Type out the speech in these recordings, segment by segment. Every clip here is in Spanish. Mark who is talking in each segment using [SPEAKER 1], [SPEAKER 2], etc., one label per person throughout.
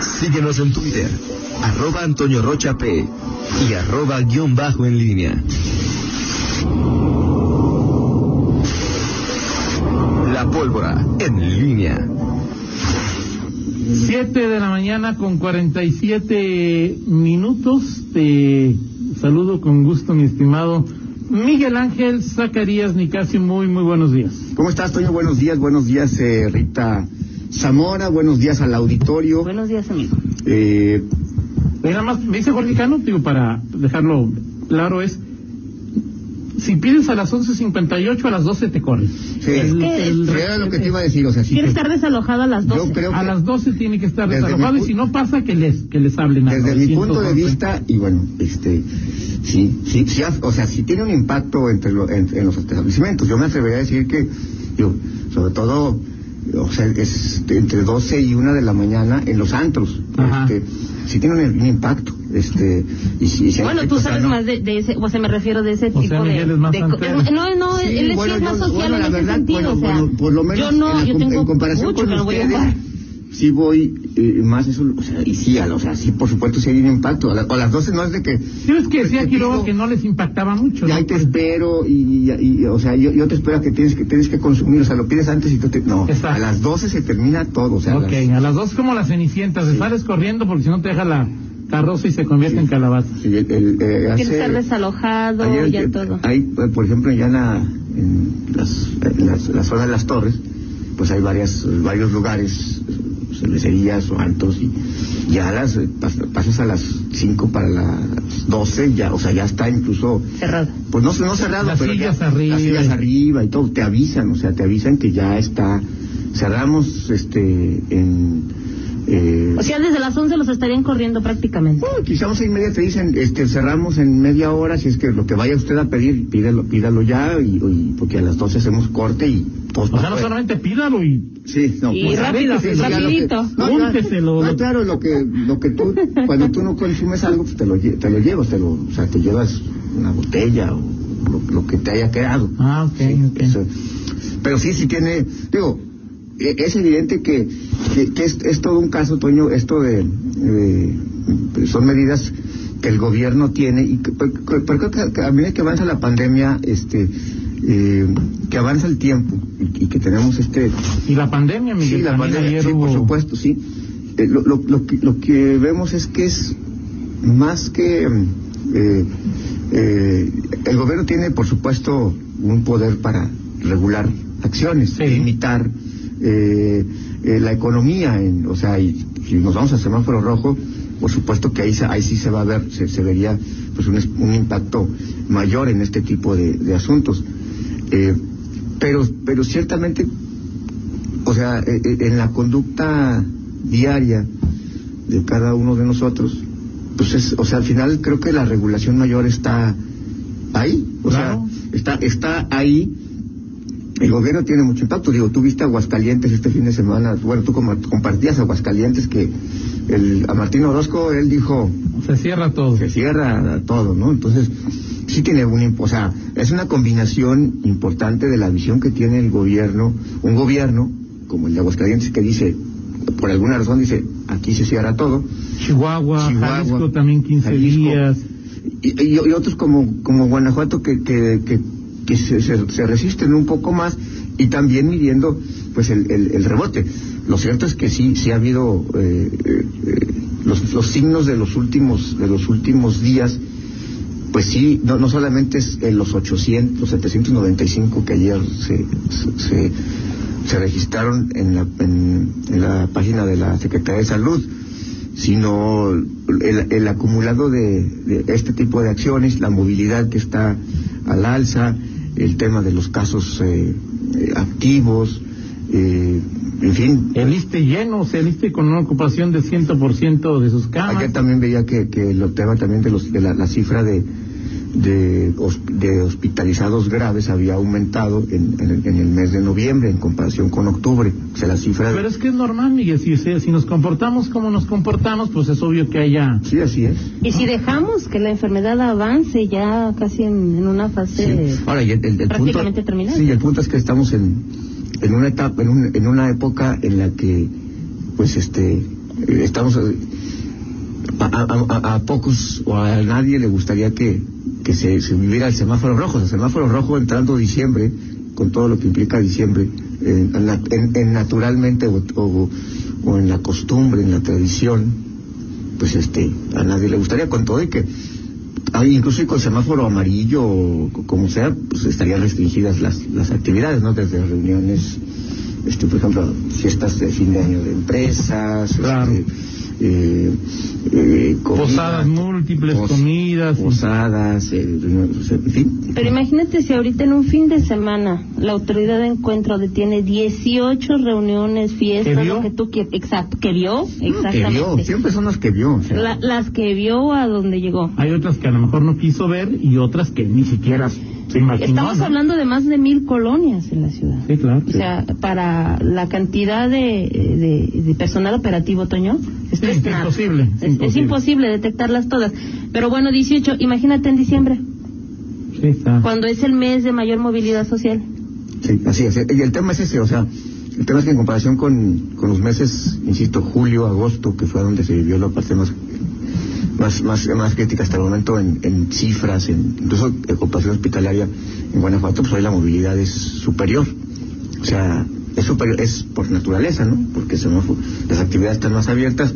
[SPEAKER 1] Síguenos en Twitter, arroba Antonio Rocha P y arroba guion bajo en línea. La pólvora en línea.
[SPEAKER 2] Siete de la mañana con 47 minutos. Te saludo con gusto, mi estimado Miguel Ángel Zacarías Nicasio. Muy, muy buenos días.
[SPEAKER 3] ¿Cómo estás, Toño? Buenos días, buenos días, eh, Rita Zamora. Buenos días al auditorio.
[SPEAKER 4] Buenos días, amigo.
[SPEAKER 3] Eh,
[SPEAKER 2] Nada más, me dice Jorge Cano, digo, para dejarlo claro, es si pides a las 11.58, a las 12 te corres.
[SPEAKER 3] sí,
[SPEAKER 4] Es que-
[SPEAKER 3] era lo que te iba a decir, o sea,
[SPEAKER 4] Quiere estar desalojado a las 12.
[SPEAKER 3] Yo creo
[SPEAKER 2] A
[SPEAKER 3] que
[SPEAKER 2] las 12 tiene que estar
[SPEAKER 3] Desde
[SPEAKER 2] desalojado
[SPEAKER 3] mi
[SPEAKER 2] y si no pasa, que les, que les hablen a
[SPEAKER 3] desde mi
[SPEAKER 2] 911.
[SPEAKER 3] punto de vista, y bueno, este, sí, sí, sí, o sea, sí tiene un impacto entre lo- en, en los establecimientos. Yo me atrevería a decir que, yo, sobre todo, o sea, es entre 12 y 1 de la mañana en los antros. Este, sí tiene un, un impacto. Este, y, si- y si
[SPEAKER 4] Bueno,
[SPEAKER 3] efecto,
[SPEAKER 4] tú
[SPEAKER 3] o sea,
[SPEAKER 4] sabes
[SPEAKER 3] no-
[SPEAKER 4] más de, de ese, o sea, me refiero de ese
[SPEAKER 2] O
[SPEAKER 4] tipo de...
[SPEAKER 2] es más
[SPEAKER 4] de es- no, no,
[SPEAKER 3] Sí,
[SPEAKER 4] él es-
[SPEAKER 3] bueno,
[SPEAKER 4] sí es más
[SPEAKER 3] yo-
[SPEAKER 4] social
[SPEAKER 3] bueno,
[SPEAKER 4] en
[SPEAKER 3] la
[SPEAKER 4] ese
[SPEAKER 3] verdad,
[SPEAKER 4] sentido,
[SPEAKER 3] bueno,
[SPEAKER 4] o sea,
[SPEAKER 3] bueno, por lo menos
[SPEAKER 4] yo no,
[SPEAKER 3] en, la
[SPEAKER 4] yo tengo
[SPEAKER 3] en comparación
[SPEAKER 4] mucho
[SPEAKER 3] con
[SPEAKER 4] que no voy a
[SPEAKER 3] ustedes. Sí voy eh, más eso, o sea, y sí, a- o sea, sí, por supuesto, sí hay un impacto. A, la- a las 12 no es de que
[SPEAKER 2] Sí, es que decía
[SPEAKER 3] te
[SPEAKER 2] Quiroga que no les impactaba mucho.
[SPEAKER 3] ya
[SPEAKER 2] ¿no?
[SPEAKER 3] ahí te espero y, y- y, o sea, yo, yo te espero a que tienes que tienes que consumir, o sea, lo pides antes y tú te no,
[SPEAKER 2] Exacto.
[SPEAKER 3] a las 12 se termina todo, o sea, a
[SPEAKER 2] Ok,
[SPEAKER 3] las-
[SPEAKER 2] a las 2 como la cenicienta, se sales corriendo porque si no te deja la carroza y se convierte en calabaza.
[SPEAKER 3] sí, el- el, eh, hace-
[SPEAKER 4] estar desalojado,
[SPEAKER 3] Ayer,
[SPEAKER 4] ya
[SPEAKER 3] eh,
[SPEAKER 4] todo.
[SPEAKER 3] Hay, eh, por ejemplo, ya en la, en las, en las, la zona de las torres, pues hay varias, varios lugares, cervecerías o altos, y ya a las, eh, pas- pasas a las 5 para las 12, ya, o sea, ya está incluso,
[SPEAKER 4] Cerrado.
[SPEAKER 3] pues no, no cerrado,
[SPEAKER 2] Las
[SPEAKER 3] pero ya,
[SPEAKER 2] sillas arriba.
[SPEAKER 3] las sillas arriba y todo, te avisan, o sea, te avisan que ya está, cerramos, este, en, eh,
[SPEAKER 4] O sea, desde las 11 los estarían corriendo prácticamente.
[SPEAKER 3] bueno, quizá once y media te dicen, este, cerramos en media hora, si es que lo que vaya usted a pedir, pídalo, pídalo ya, y, y- porque a las 12 hacemos corte y todos
[SPEAKER 2] O sea, no solamente pídalo y
[SPEAKER 3] Sí, no,
[SPEAKER 4] Y
[SPEAKER 3] pues,
[SPEAKER 4] rápido,
[SPEAKER 3] sí, lo que-
[SPEAKER 4] rapidito.
[SPEAKER 3] no,
[SPEAKER 2] Únteselo.
[SPEAKER 3] no, claro, lo que, lo que tú, cuando tú no consumes algo, pues te lo, te lo llevas, te lo, o sea, te llevas una botella o lo, lo que te haya quedado.
[SPEAKER 2] Ah, ok,
[SPEAKER 3] Sí,
[SPEAKER 2] ok.
[SPEAKER 3] eso. pero sí, sí tiene, digo, es evidente que, que, que es, es todo un caso, Toño, esto de, eh, son medidas que el gobierno tiene y que, creo que, a medida que avanza la pandemia, este, eh, que avanza el tiempo y, y que tenemos este,
[SPEAKER 2] Y la pandemia, Miguel,
[SPEAKER 3] sí, la pandemia,
[SPEAKER 2] ayer
[SPEAKER 3] sí,
[SPEAKER 2] hubo-
[SPEAKER 3] por supuesto, sí. Eh, lo, lo, lo, que, lo que vemos es que es más que eh, eh, el gobierno tiene, por supuesto, un poder para regular acciones,
[SPEAKER 2] Sí.
[SPEAKER 3] limitar eh, eh, la economía, en, o sea, y, si nos vamos al semáforo rojo, por supuesto que ahí, ahí sí se va a ver, se, se vería pues un, un impacto mayor en este tipo de, de asuntos. Eh, pero, pero ciertamente o sea, eh, eh, en la conducta diaria de cada uno de nosotros, pues es, o sea, al final creo que la regulación mayor está ahí, o
[SPEAKER 2] Claro.
[SPEAKER 3] sea, está, está ahí. El gobierno tiene mucho impacto. Digo, tú viste Aguascalientes este fin de semana, bueno, tú como- compartías Aguascalientes que el, a Martín Orozco, él dijo,
[SPEAKER 2] Se cierra todo.
[SPEAKER 3] se cierra todo, ¿no? Entonces, sí tiene un, o sea, es una combinación importante de la visión que tiene el gobierno, un gobierno como el de Aguascalientes que dice, por alguna razón dice, aquí se cierra todo,
[SPEAKER 2] Chihuahua,
[SPEAKER 3] Chihuahua,
[SPEAKER 2] Jalisco también 15
[SPEAKER 3] Jalisco.
[SPEAKER 2] días.
[SPEAKER 3] y, y- y otros como, como Guanajuato que, que, que, que se, se- resisten un poco más y también midiendo pues el, el, rebote. Lo cierto es que sí, sí ha habido eh, eh, los, los signos de los últimos, de los últimos días, pues sí, no, no solamente es en los 800, los 795 que ayer se, se, registraron en la, en, la página de la Secretaría de Salud, sino el, el acumulado de, de este tipo de acciones, la movilidad que está al alza, el tema de los casos eh, eh, activos, eh, en fin.
[SPEAKER 2] El ISTE lleno, o sea, el ISTE con una ocupación de 100% de sus camas.
[SPEAKER 3] Ayer también veía que, que el tema también de, los, de la, la cifra de, de, de hospitalizados graves había aumentado en, en el, en el mes de noviembre en comparación con octubre. O sea, la cifra...
[SPEAKER 2] Pero es que es normal, Miguel, si, si si nos comportamos como nos comportamos, pues es obvio que haya...
[SPEAKER 3] Sí, así es.
[SPEAKER 4] Y si dejamos que la enfermedad avance ya casi en, en una fase...
[SPEAKER 3] Sí. Ahora, y el, el- el
[SPEAKER 4] prácticamente
[SPEAKER 3] punto,
[SPEAKER 4] terminal.
[SPEAKER 3] Sí, el punto es que estamos en, en una etapa, en, un- en una época en la que, pues, este, eh, estamos eh, a, a- a- a pocos o a nadie le gustaría que, que se, se viviera el semáforo rojo. El semáforo rojo entrando diciembre, con todo lo que implica diciembre, en, la- en- en naturalmente o, o- o en la costumbre, en la tradición, pues este, a nadie le gustaría, con todo y que incluso con semáforo amarillo o co- como sea, pues estarían restringidas las, las actividades, ¿no? Desde reuniones, este, por ejemplo, fiestas de fin de año de empresas,
[SPEAKER 2] Claro.
[SPEAKER 3] este, eh, eh, comida,
[SPEAKER 2] Posadas múltiples, comidas.
[SPEAKER 3] Posadas, eh, en fin.
[SPEAKER 4] Pero imagínate si ahorita en un fin de semana la autoridad de encuentro detiene 18 reuniones, fiestas,
[SPEAKER 2] ¿Que vio?
[SPEAKER 4] lo que tú quieras. Exacto, que vio,
[SPEAKER 3] Que vio, siempre son las que vio. o sea.
[SPEAKER 4] La- las que vio a donde llegó.
[SPEAKER 2] Hay otras que a lo mejor no quiso ver y otras que ni siquiera.
[SPEAKER 4] Estamos
[SPEAKER 2] ¿no?
[SPEAKER 4] hablando de más de mil colonias en la ciudad.
[SPEAKER 2] Sí, claro.
[SPEAKER 4] O sea, para la cantidad de, de, de personal operativo, Toño, esto
[SPEAKER 2] Sí,
[SPEAKER 4] es,
[SPEAKER 2] es imposible, es
[SPEAKER 4] Es, es
[SPEAKER 2] imposible.
[SPEAKER 4] imposible detectarlas todas. Pero bueno, 18, imagínate en diciembre,
[SPEAKER 2] Sí, está.
[SPEAKER 4] cuando es el mes de mayor movilidad social.
[SPEAKER 3] Sí, así es. Y el tema es ese, o sea, el tema es que en comparación con, con los meses, insisto, julio, agosto, que fue donde se vivió la parte más más más, más crítica hasta el momento en, en cifras, en, incluso en comparación hospitalaria en Guanajuato, pues hoy la movilidad es superior. O sea, es superior, es por naturaleza, ¿no? Porque las actividades están más abiertas.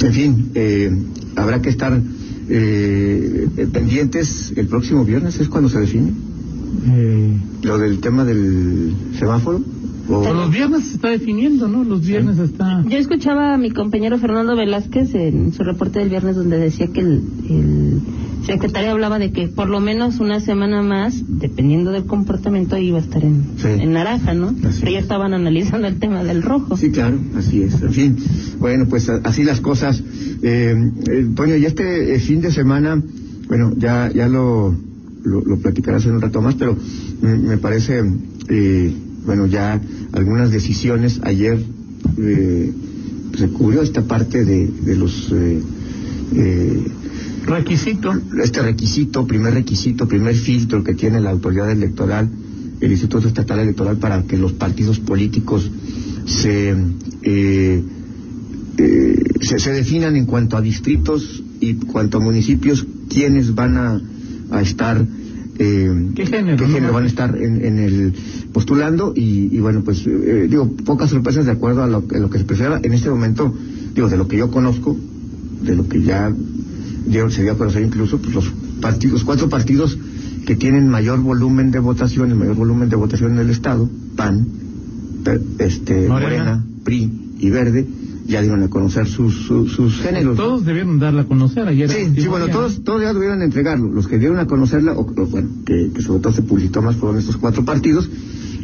[SPEAKER 3] En fin, eh, habrá que estar eh, pendientes el próximo viernes, es cuando se define
[SPEAKER 2] Eh,
[SPEAKER 3] lo del tema del semáforo. O-
[SPEAKER 2] pues los viernes se está definiendo, ¿no? Los viernes está.
[SPEAKER 4] Yo escuchaba a mi compañero Fernando Velázquez en su reporte del viernes donde decía que el, el secretario hablaba de que por lo menos una semana más, dependiendo del comportamiento, iba a estar en,
[SPEAKER 3] Sí.
[SPEAKER 4] en naranja, ¿no?
[SPEAKER 3] Así
[SPEAKER 4] Pero ya
[SPEAKER 3] es.
[SPEAKER 4] estaban analizando el tema del rojo.
[SPEAKER 3] Sí, claro, así es. En fin, bueno, pues así las cosas. Eh, eh, Toño, y este eh, fin de semana, bueno, ya ya lo, lo, lo platicarás en un rato más, pero me, me parece, eh, bueno, ya algunas decisiones. Ayer eh, se cubrió esta parte de, de los... eh, eh,
[SPEAKER 2] Requisito.
[SPEAKER 3] este requisito, primer requisito, primer filtro que tiene la autoridad electoral, el Instituto Estatal Electoral, para que los partidos políticos se, eh, eh, se, se definan en cuanto a distritos y cuanto a municipios, quiénes van a, a estar. Eh,
[SPEAKER 2] ¿Qué género,
[SPEAKER 3] qué
[SPEAKER 2] no?
[SPEAKER 3] género van a estar en, en el postulando y, y bueno pues eh, digo pocas sorpresas de acuerdo a lo, a lo que se prefiera en este momento digo de lo que yo conozco de lo que ya dieron, se dio a conocer incluso pues los partidos, cuatro partidos que tienen mayor volumen de votación, el mayor volumen de votación en el estado, PAN, per- este,
[SPEAKER 2] Morena.
[SPEAKER 3] Morena, PRI y Verde, ya dieron a conocer sus, sus, sus géneros.
[SPEAKER 2] Todos debieron darla a conocer ayer.
[SPEAKER 3] Sí, sí, bueno, todos, todos ya debieron entregarlo. Los que dieron a conocerla, o, o, bueno, que, que sobre todo se publicitó más fueron estos cuatro partidos.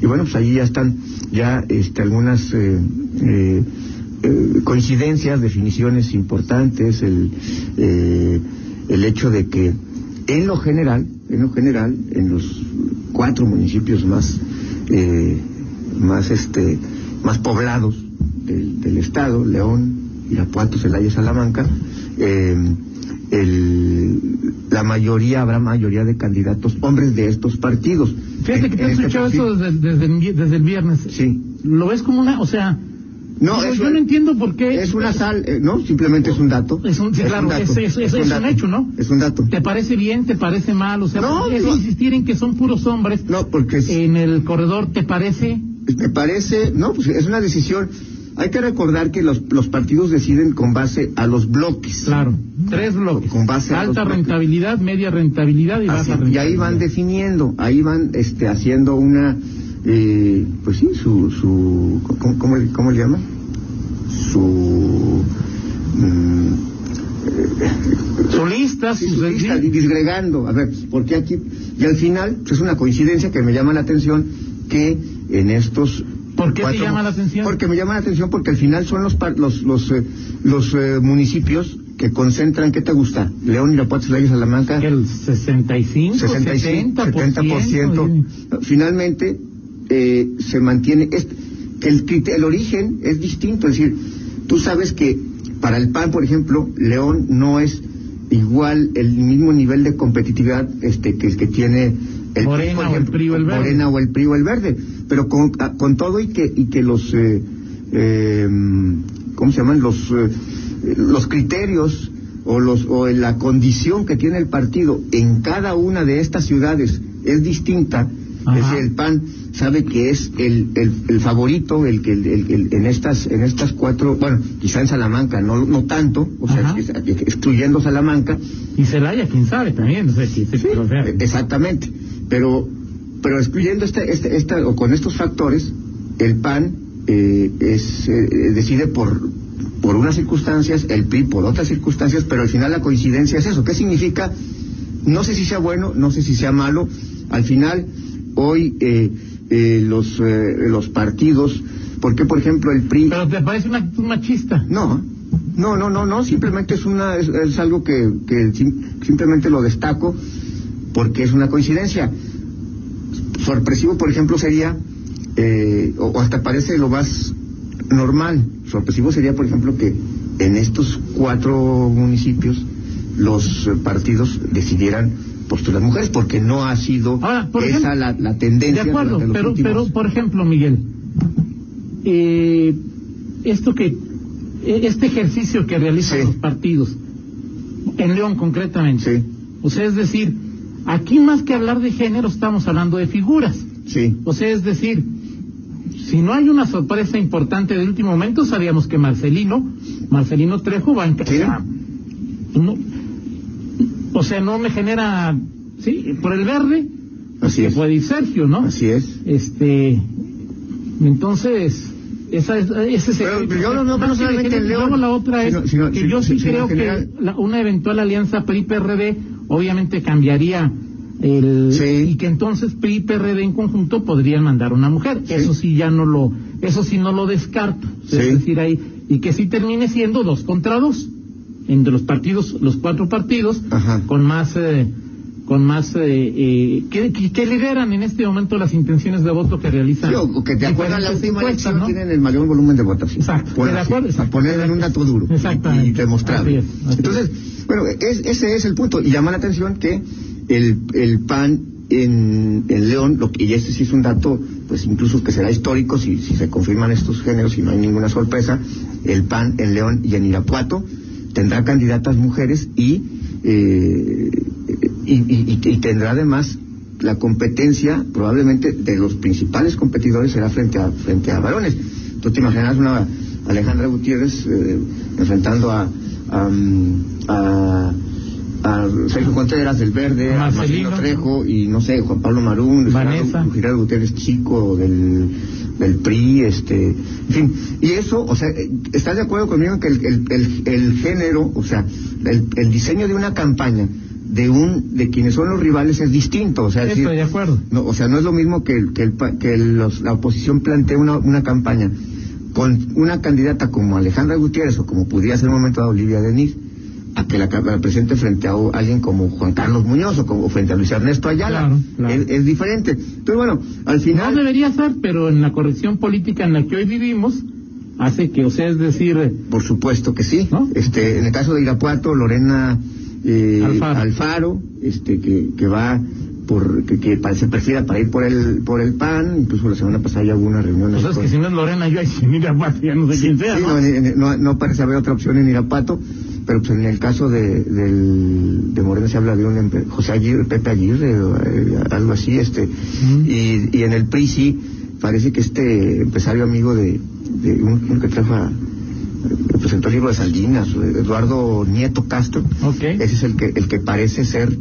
[SPEAKER 3] Y bueno, pues ahí ya están ya este, algunas eh, eh, eh, coincidencias, definiciones importantes, el, el hecho de que en lo general, en lo general, en los cuatro municipios más, más este, más poblados del, del estado, León, Irapuato, Celaya, Salamanca, eh, el, la mayoría, habrá mayoría de candidatos hombres de estos partidos.
[SPEAKER 2] Fíjate que te he
[SPEAKER 3] este
[SPEAKER 2] escuchado eso desde, desde, el vi- desde el viernes.
[SPEAKER 3] Sí.
[SPEAKER 2] ¿Lo ves como una, o sea,
[SPEAKER 3] No, es
[SPEAKER 2] yo
[SPEAKER 3] un-
[SPEAKER 2] no entiendo por qué.
[SPEAKER 3] Es una sal, eh, no, simplemente es un dato.
[SPEAKER 2] Es un- sí, claro,
[SPEAKER 3] dato,
[SPEAKER 2] es- es- es- es un
[SPEAKER 3] dato,
[SPEAKER 2] hecho, ¿no?
[SPEAKER 3] Es un dato.
[SPEAKER 2] ¿Te parece bien? ¿Te parece mal? O sea,
[SPEAKER 3] No,
[SPEAKER 2] es
[SPEAKER 3] no.
[SPEAKER 2] insistir en que son puros hombres.
[SPEAKER 3] No, porque es-
[SPEAKER 2] En el corredor, ¿te parece?
[SPEAKER 3] me parece, no, pues es una decisión. Hay que recordar que los, los partidos deciden con base a los bloques.
[SPEAKER 2] Claro. Tres bloques.
[SPEAKER 3] Con base a
[SPEAKER 2] Alta
[SPEAKER 3] los bloques.
[SPEAKER 2] rentabilidad, media rentabilidad y baja rentabilidad.
[SPEAKER 3] y ahí van definiendo, ahí van este, haciendo una, eh, pues sí, su, su ¿cómo, cómo, le- cómo le llaman? Su, mm,
[SPEAKER 2] Su lista,
[SPEAKER 3] sí, lista, y disgregando, a ver, porque aquí, y al final, pues es una coincidencia que me llama la atención que en estos
[SPEAKER 2] ¿Por qué te llama la atención?
[SPEAKER 3] Porque me llama la atención porque al final son los los los eh, los eh, municipios que concentran, ¿qué te gusta? León, Irapuato, Celaya, Salamanca.
[SPEAKER 2] El 65,
[SPEAKER 3] 65,
[SPEAKER 2] 70%.
[SPEAKER 3] 70%. Finalmente, eh, se mantiene. Es, que el, el origen es distinto. Es decir, tú sabes que para el PAN, por ejemplo, León no es igual el mismo nivel de competitividad este, que tiene el
[SPEAKER 2] Morena o el PRI o el Verde.
[SPEAKER 3] Morena o el PRI o el Verde. Pero con, a- con todo y que, y que los. eh, eh, ¿cómo se llaman? Los, eh, los criterios o, los, o la condición que tiene el partido en cada una de estas ciudades es distinta, es el PAN sabe que es el, el, el favorito, el que el, el- en estas en estas cuatro, bueno, quizá en Salamanca no no tanto, o sea,
[SPEAKER 2] Ajá.
[SPEAKER 3] excluyendo Salamanca,
[SPEAKER 2] Y Celaya, quién sabe también.
[SPEAKER 3] Sí,
[SPEAKER 2] o sea,
[SPEAKER 3] exactamente. Pero, pero excluyendo este, este, esta, o con estos factores, el PAN eh, es, eh, decide por, por unas circunstancias, el PRI por otras circunstancias, pero al final la coincidencia es eso. ¿Qué significa? No sé si sea bueno, no sé si sea malo. Al final, hoy eh, eh, los, eh, los partidos, porque por ejemplo el PRI...
[SPEAKER 2] Pero te parece una actitud machista.
[SPEAKER 3] No, no, no, no, no, simplemente es una, es, es algo que, que sim- simplemente lo destaco porque es una coincidencia. Sorpresivo, por ejemplo, sería, eh, o, o hasta parece lo más normal, sorpresivo sería, por ejemplo, que en estos cuatro municipios los partidos decidieran postular mujeres, porque no ha sido
[SPEAKER 2] Ahora, por
[SPEAKER 3] esa
[SPEAKER 2] ejemplo,
[SPEAKER 3] la, la tendencia.
[SPEAKER 2] De acuerdo,
[SPEAKER 3] los
[SPEAKER 2] pero,
[SPEAKER 3] últimos-
[SPEAKER 2] pero por ejemplo, Miguel, eh, esto que, eh, este ejercicio que realizan
[SPEAKER 3] Sí.
[SPEAKER 2] los partidos, en León concretamente,
[SPEAKER 3] Sí,
[SPEAKER 2] o sea, es decir, aquí más que hablar de género estamos hablando de figuras,
[SPEAKER 3] sí,
[SPEAKER 2] o sea, es decir, si no hay una sorpresa importante de último momento, sabíamos que Marcelino, Marcelino Trejo va en
[SPEAKER 3] Sí.
[SPEAKER 2] no, o sea, no me genera, sí, por el verde,
[SPEAKER 3] así es,
[SPEAKER 2] puede ir Sergio, ¿no?
[SPEAKER 3] así es.
[SPEAKER 2] Este, entonces, esa es, ese es
[SPEAKER 3] Pero
[SPEAKER 2] el-
[SPEAKER 3] yo no- no, solamente. León,
[SPEAKER 2] la otra es
[SPEAKER 3] sino- sino-
[SPEAKER 2] que
[SPEAKER 3] sino-
[SPEAKER 2] yo sí creo que la- una eventual alianza PRI-PRD obviamente cambiaría el
[SPEAKER 3] Sí.
[SPEAKER 2] y que entonces PRI-PRD en conjunto podrían mandar una mujer.
[SPEAKER 3] Sí.
[SPEAKER 2] Eso sí ya no lo, eso sí no lo descarto.
[SPEAKER 3] Sí.
[SPEAKER 2] Es decir, ahí y que sí termine siendo dos contra dos entre los partidos, los cuatro partidos
[SPEAKER 3] Ajá.
[SPEAKER 2] con más eh, con más eh, eh, que, que- lideran en este momento las intenciones de voto que realizan.
[SPEAKER 3] Sí, o que de acuerdo a la última elección
[SPEAKER 2] ¿no?
[SPEAKER 3] tienen el mayor volumen de votación.
[SPEAKER 2] Exacto,
[SPEAKER 3] Por
[SPEAKER 2] de
[SPEAKER 3] así,
[SPEAKER 2] acuerdo,
[SPEAKER 3] a poner en un dato duro
[SPEAKER 2] Exactamente.
[SPEAKER 3] y demostrable.
[SPEAKER 2] Así es, así
[SPEAKER 3] Entonces, bueno, es- ese es el punto. Y llama la atención que el, el PAN en, en León, lo que, y este sí es un dato, pues incluso que será histórico si, si se confirman estos géneros y no hay ninguna sorpresa, el PAN en León y en Irapuato tendrá candidatas mujeres y, eh, y, y- y- tendrá además la competencia probablemente de los principales competidores será frente a frente a varones. Tú te imaginas una Alejandra Gutiérrez eh, enfrentando a a, mm, a- a Sergio Contreras del Verde, a
[SPEAKER 2] Marcelino.
[SPEAKER 3] Trejo y no sé, Juan Pablo Marún. Gerardo, Gerardo Gutiérrez Chico del, del PRI, este, en fin, y eso, o sea, ¿estás de acuerdo conmigo en que el, el, el, el género, o sea, el, el diseño de una campaña de un de quienes son los rivales es distinto, o sea, es
[SPEAKER 2] Estoy
[SPEAKER 3] decir,
[SPEAKER 2] de acuerdo.
[SPEAKER 3] no, o sea, no es lo mismo que, que, el que los- la oposición plantee una, una campaña con una candidata como Alejandra Gutiérrez o como pudiera ser en un momento dado Olivia Denis, a que la, presente frente a alguien como Juan Carlos Muñoz o como frente a Luis Ernesto Ayala.
[SPEAKER 2] Claro, claro.
[SPEAKER 3] Es, es diferente. Entonces, bueno, al
[SPEAKER 2] No
[SPEAKER 3] final...
[SPEAKER 2] debería ser, pero en la corrección política en la que hoy vivimos hace que, o sea, es decir,
[SPEAKER 3] Por supuesto que sí.
[SPEAKER 2] ¿No?
[SPEAKER 3] Este, en el caso de Irapuato, Lorena eh,
[SPEAKER 2] Alfaro.
[SPEAKER 3] Alfaro, este, que, que va por, que, que se prefiera para ir por el, por el PAN, incluso la semana pasada ya hubo una reunión.
[SPEAKER 2] pues
[SPEAKER 3] ahí
[SPEAKER 2] es
[SPEAKER 3] con-
[SPEAKER 2] que si no es Lorena, yo ahí sin ir a Guate, ya no sé quién sea,
[SPEAKER 3] Sí,
[SPEAKER 2] ¿no?
[SPEAKER 3] no, en- en- no, parece haber otra opción en Irapuato, pero pues en el caso de, del, de Morena se habla de un José Aguirre, Pepe Aguirre, o, eh, algo así, este,
[SPEAKER 2] Mm.
[SPEAKER 3] y, y en el PRI sí, parece que este empresario amigo de, de un, uno que trajo a, presentó el libro de Salinas, Eduardo Nieto Castro,
[SPEAKER 2] Ok.
[SPEAKER 3] ese es el que, el que parece ser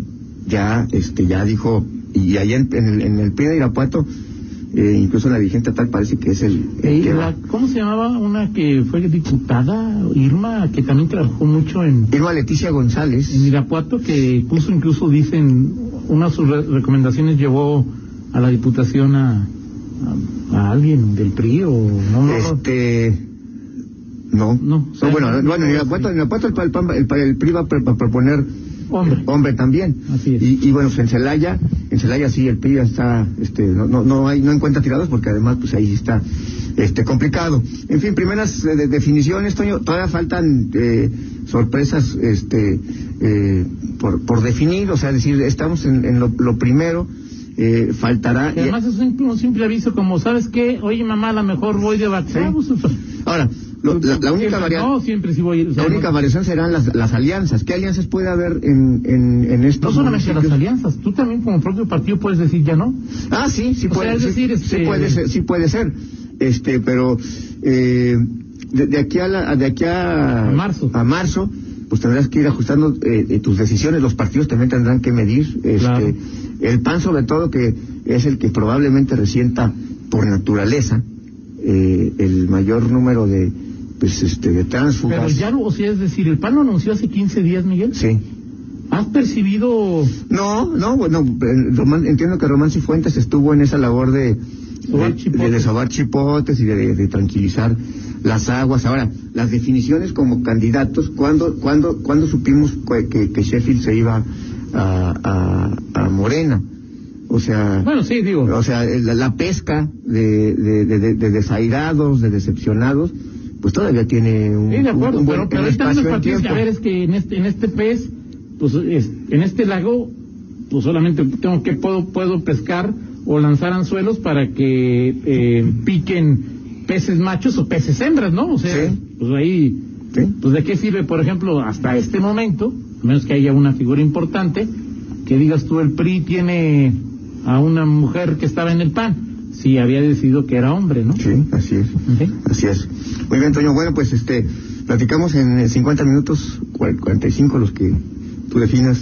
[SPEAKER 3] ya, este, ya dijo, y ahí en, en el, en el PRI de Irapuato, eh, incluso la dirigente tal parece que es el, que
[SPEAKER 2] la-. ¿Cómo se llamaba una que fue diputada, Irma, que también trabajó mucho en,
[SPEAKER 3] Irma Leticia González.
[SPEAKER 2] en Irapuato, que incluso, incluso dicen, una de sus re- recomendaciones llevó a la diputación a, a, a alguien del PRI o no, no, no.
[SPEAKER 3] Este. No.
[SPEAKER 2] No, o sea,
[SPEAKER 3] bueno,
[SPEAKER 2] no,
[SPEAKER 3] bueno, en Irapuato, en Irapuato el, el, el, el PRI va a proponer
[SPEAKER 2] Hombre.
[SPEAKER 3] hombre también.
[SPEAKER 2] Así es.
[SPEAKER 3] Y, y bueno, pues en Celaya, en Celaya sí, el PRI ya está, este, no, no, no hay, no encuentra tirados porque además, pues ahí sí está, este, complicado. En fin, primeras eh, de- definiciones, Toño, todavía faltan eh, sorpresas, este, eh, por, por definir, o sea, decir, estamos en, en lo, lo primero, eh, faltará.
[SPEAKER 2] Y además es un, un simple aviso como, ¿sabes qué? Oye, mamá, a lo mejor voy de vacaciones.
[SPEAKER 3] Ahora, Lo- la, la única
[SPEAKER 2] Siempre-
[SPEAKER 3] variante.
[SPEAKER 2] No, siempre sí voy a ir. o sea,
[SPEAKER 3] La única
[SPEAKER 2] no-
[SPEAKER 3] variación serán las, las alianzas. ¿Qué alianzas puede haber en, en, en estos
[SPEAKER 2] No solamente las alianzas, tú también como propio partido puedes decir ya no.
[SPEAKER 3] Ah, sí, sí puede,
[SPEAKER 2] sea, es
[SPEAKER 3] sí,
[SPEAKER 2] decir, este-
[SPEAKER 3] sí puede ser, sí puede ser. Este, pero eh, de, de aquí a la, de aquí a,
[SPEAKER 2] A marzo.
[SPEAKER 3] a marzo, pues tendrás que ir ajustando eh, eh, tus decisiones. Los partidos también tendrán que medir. Este,
[SPEAKER 2] Claro.
[SPEAKER 3] el PAN sobre todo que es el que probablemente resienta por naturaleza eh, el mayor número de, pues, este, de tránsfugas.
[SPEAKER 2] Pero ya o sea, es decir, el PAN lo anunció hace 15 días, Miguel.
[SPEAKER 3] Sí.
[SPEAKER 2] ¿Has percibido
[SPEAKER 3] No, no, bueno, eh, Román- entiendo que Román Cifuentes estuvo en esa labor de de, de desovar chipotes y de, tranquilizar las aguas. Ahora, las definiciones como candidatos, ¿cuándo, cuándo, cuándo supimos que, que- que Sheffield se iba a, a, a Morena? O sea,
[SPEAKER 2] Bueno, sí, digo.
[SPEAKER 3] o sea, la, la pesca de, de, de, de- de desairados, de decepcionados, pues todavía tiene un,
[SPEAKER 2] Sí, de acuerdo,
[SPEAKER 3] un buen
[SPEAKER 2] pero, pero
[SPEAKER 3] espacio en
[SPEAKER 2] a
[SPEAKER 3] tiempo.
[SPEAKER 2] ver, es que en este, en este pez, pues es- en este lago, pues solamente tengo que puedo, puedo pescar o lanzar anzuelos para que eh, piquen peces machos o peces hembras, ¿no? O sea,
[SPEAKER 3] Sí.
[SPEAKER 2] pues ahí,
[SPEAKER 3] Sí.
[SPEAKER 2] pues de qué sirve, por ejemplo, hasta este momento, a menos que haya una figura importante, que digas tú, el PRI tiene a una mujer que estaba en el PAN, si había decidido que era hombre, ¿no?
[SPEAKER 3] Sí, así es.
[SPEAKER 2] ¿Sí?
[SPEAKER 3] Así es. Muy bien, Toño. Bueno, pues este, platicamos en eh, 50 minutos, cuar- 45 los que tú definas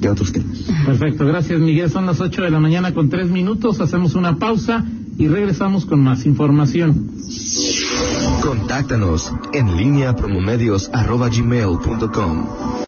[SPEAKER 3] de otros temas.
[SPEAKER 2] Perfecto, gracias Miguel. Son las 8 de la mañana con 3 minutos. Hacemos una pausa y regresamos con más información.
[SPEAKER 1] Contáctanos en línea promomedios